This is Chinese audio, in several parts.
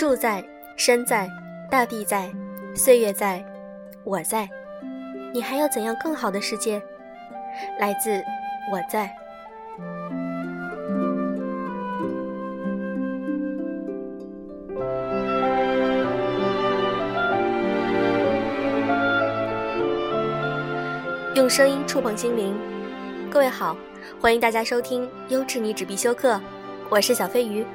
树在，山在，大地在，岁月在，我在。你还有怎样更好的世界？来自我在。用声音触碰心灵。各位好，欢迎大家收听《优质女纸必修课》，我是小飞鱼。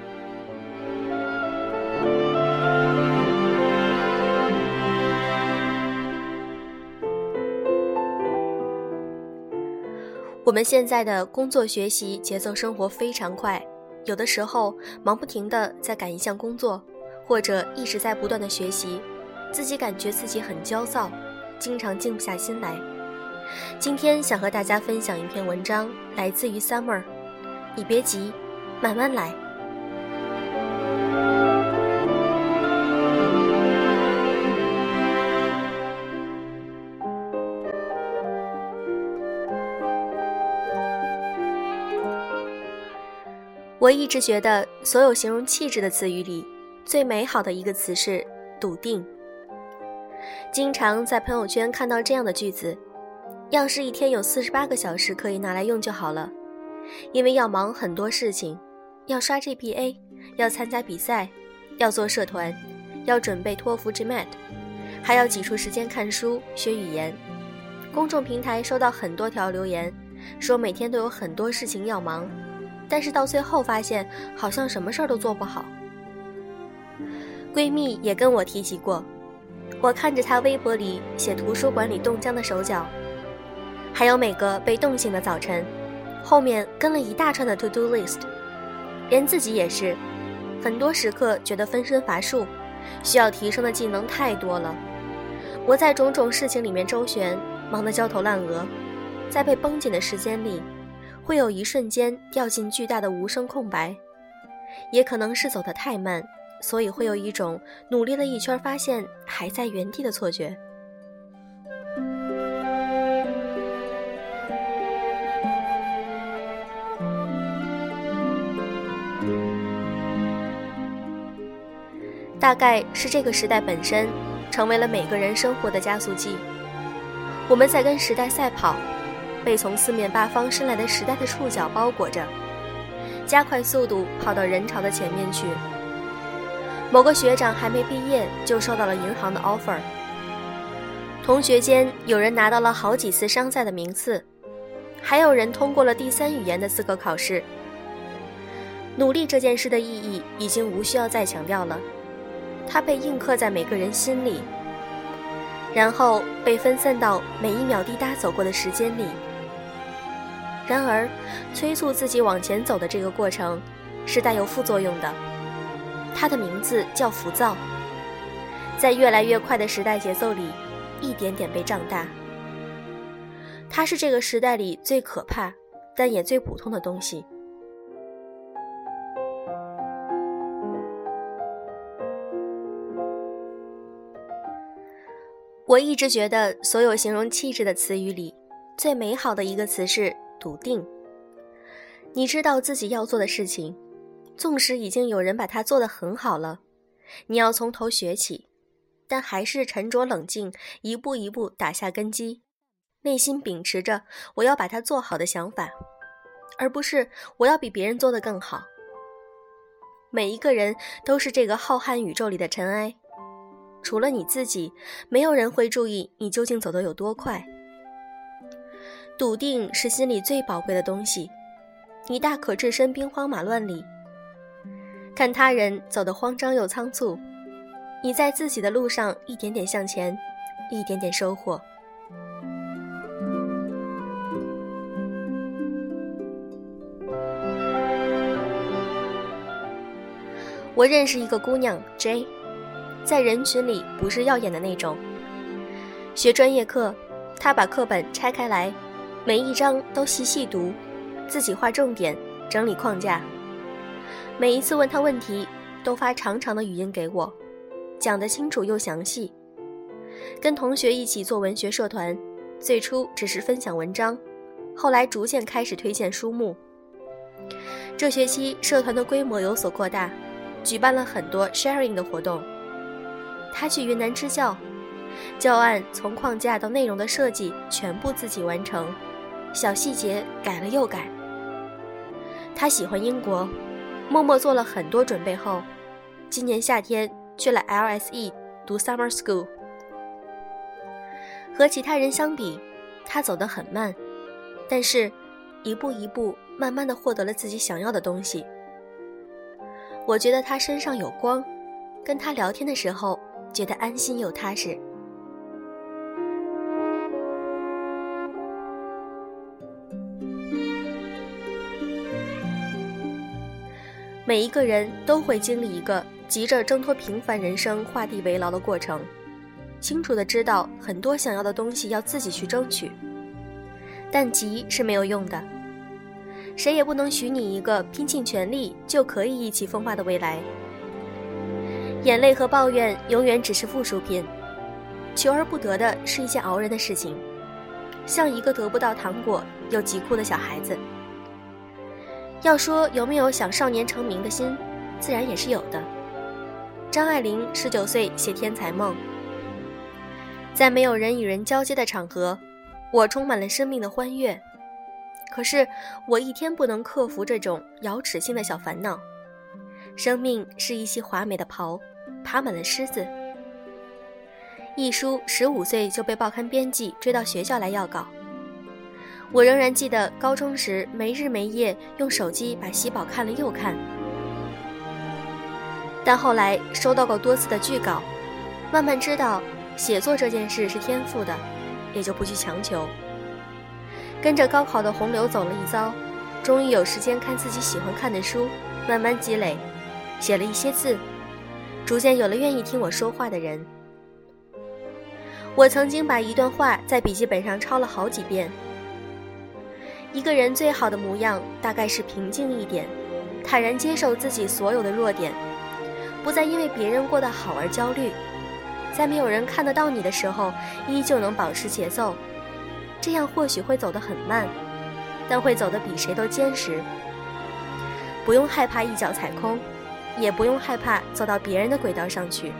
我们现在的工作、学习节奏、生活非常快，有的时候忙不停的在赶一项工作，或者一直在不断的学习，自己感觉自己很焦躁，经常静不下心来。今天想和大家分享一篇文章，来自于 Summer，你别急，慢慢来。我一直觉得，所有形容气质的词语里，最美好的一个词是笃定。经常在朋友圈看到这样的句子：“要是一天有四十八个小时可以拿来用就好了，因为要忙很多事情，要刷 GPA，要参加比赛，要做社团，要准备托福 GMAT，还要挤出时间看书学语言。”公众平台收到很多条留言，说每天都有很多事情要忙。但是到最后发现，好像什么事儿都做不好。闺蜜也跟我提起过，我看着她微博里写图书馆里冻僵的手脚，还有每个被冻醒的早晨，后面跟了一大串的 to do list，连自己也是，很多时刻觉得分身乏术，需要提升的技能太多了。我在种种事情里面周旋，忙得焦头烂额，在被绷紧的时间里。会有一瞬间掉进巨大的无声空白，也可能是走得太慢，所以会有一种努力了一圈发现还在原地的错觉。大概是这个时代本身成为了每个人生活的加速剂，我们在跟时代赛跑。被从四面八方伸来的时代的触角包裹着，加快速度跑到人潮的前面去。某个学长还没毕业就收到了银行的 offer，同学间有人拿到了好几次商赛的名次，还有人通过了第三语言的资格考试。努力这件事的意义已经无需要再强调了，它被印刻在每个人心里，然后被分散到每一秒滴答走过的时间里。然而，催促自己往前走的这个过程，是带有副作用的。它的名字叫浮躁，在越来越快的时代节奏里，一点点被胀大。它是这个时代里最可怕，但也最普通的东西。我一直觉得，所有形容气质的词语里，最美好的一个词是。笃定，你知道自己要做的事情，纵使已经有人把它做得很好了，你要从头学起，但还是沉着冷静，一步一步打下根基，内心秉持着我要把它做好的想法，而不是我要比别人做得更好。每一个人都是这个浩瀚宇宙里的尘埃，除了你自己，没有人会注意你究竟走得有多快。笃定是心里最宝贵的东西，你大可置身兵荒马乱里，看他人走得慌张又仓促，你在自己的路上一点点向前，一点点收获。我认识一个姑娘 J，在人群里不是耀眼的那种，学专业课，她把课本拆开来。每一章都细细读，自己画重点，整理框架。每一次问他问题，都发长长的语音给我，讲得清楚又详细。跟同学一起做文学社团，最初只是分享文章，后来逐渐开始推荐书目。这学期社团的规模有所扩大，举办了很多 sharing 的活动。他去云南支教，教案从框架到内容的设计全部自己完成，小细节改了又改。他喜欢英国，默默做了很多准备后，今年夏天去了 LSE 读 summer school。和其他人相比，他走得很慢，但是，一步一步，慢慢的获得了自己想要的东西。我觉得他身上有光，跟他聊天的时候，觉得安心又踏实。每一个人都会经历一个急着挣脱平凡人生、画地为牢的过程，清楚的知道很多想要的东西要自己去争取，但急是没有用的，谁也不能许你一个拼尽全力就可以意气风发的未来。眼泪和抱怨永远只是附属品，求而不得的是一件熬人的事情，像一个得不到糖果又急哭的小孩子。要说有没有想少年成名的心，自然也是有的。张爱玲十九岁写《天才梦》，在没有人与人交接的场合，我充满了生命的欢悦。可是我一天不能克服这种咬齿性的小烦恼。生命是一袭华美的袍，爬满了虱子。一书十五岁就被报刊编辑追到学校来要稿。我仍然记得高中时没日没夜用手机把喜宝看了又看，但后来收到过多次的拒稿，慢慢知道写作这件事是天赋的，也就不去强求。跟着高考的洪流走了一遭，终于有时间看自己喜欢看的书，慢慢积累，写了一些字，逐渐有了愿意听我说话的人。我曾经把一段话在笔记本上抄了好几遍。一个人最好的模样，大概是平静一点，坦然接受自己所有的弱点，不再因为别人过得好而焦虑，在没有人看得到你的时候，依旧能保持节奏。这样或许会走得很慢，但会走得比谁都坚实。不用害怕一脚踩空，也不用害怕走到别人的轨道上去。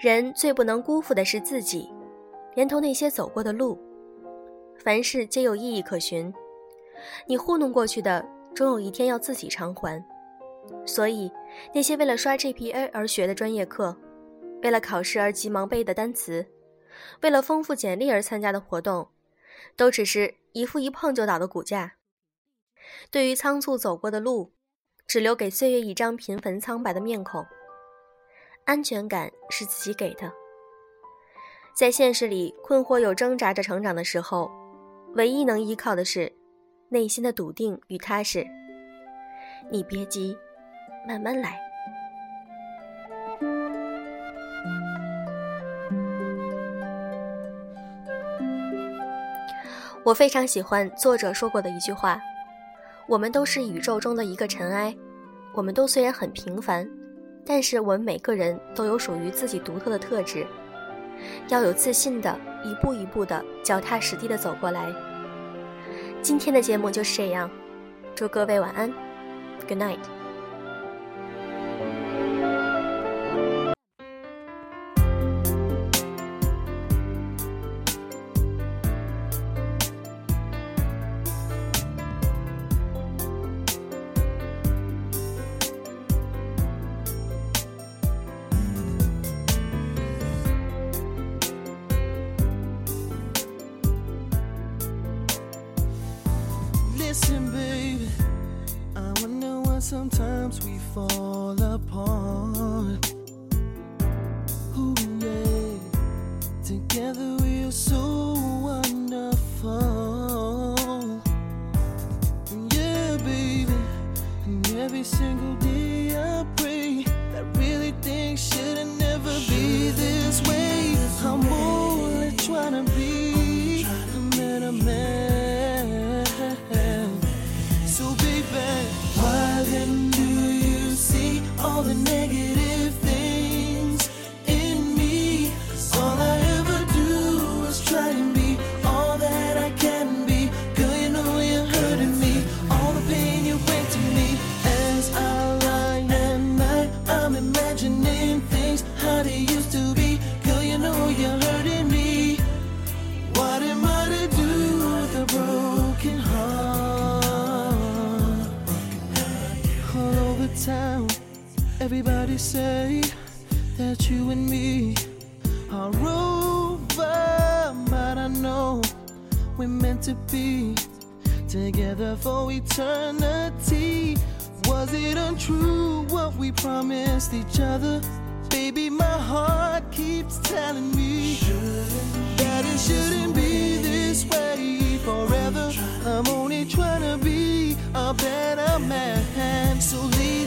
人最不能辜负的是自己，连同那些走过的路。凡事皆有意义可循，你糊弄过去的，终有一天要自己偿还。所以，那些为了刷 GPA 而学的专业课，为了考试而急忙背的单词，为了丰富简历而参加的活动，都只是一副一碰就倒的骨架。对于仓促走过的路，只留给岁月一张平凡苍白的面孔。安全感是自己给的，在现实里困惑又挣扎着成长的时候，唯一能依靠的是内心的笃定与踏实。你别急，慢慢来。我非常喜欢作者说过的一句话：“我们都是宇宙中的一个尘埃，我们都虽然很平凡。”但是我们每个人都有属于自己独特的特质，要有自信的一步一步的脚踏实地的走过来。今天的节目就是这样，祝各位晚安，Good night。Everybody say that you and me are over, but I know we're meant to be together for eternity. Was it untrue what we promised each other? Baby, my heart keeps telling me shouldn't that it shouldn't be this way forever. I'm only trying to be a better man, so leave.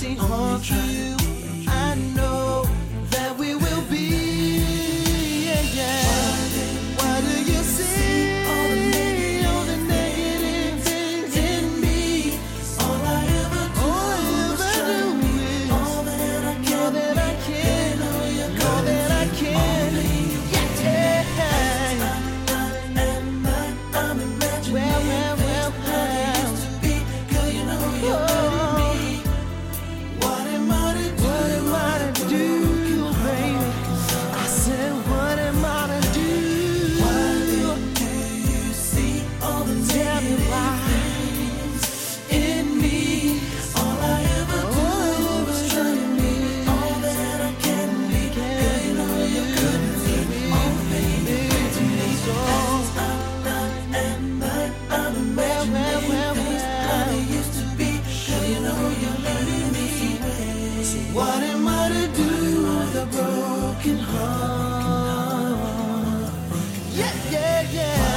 see all trying yeah.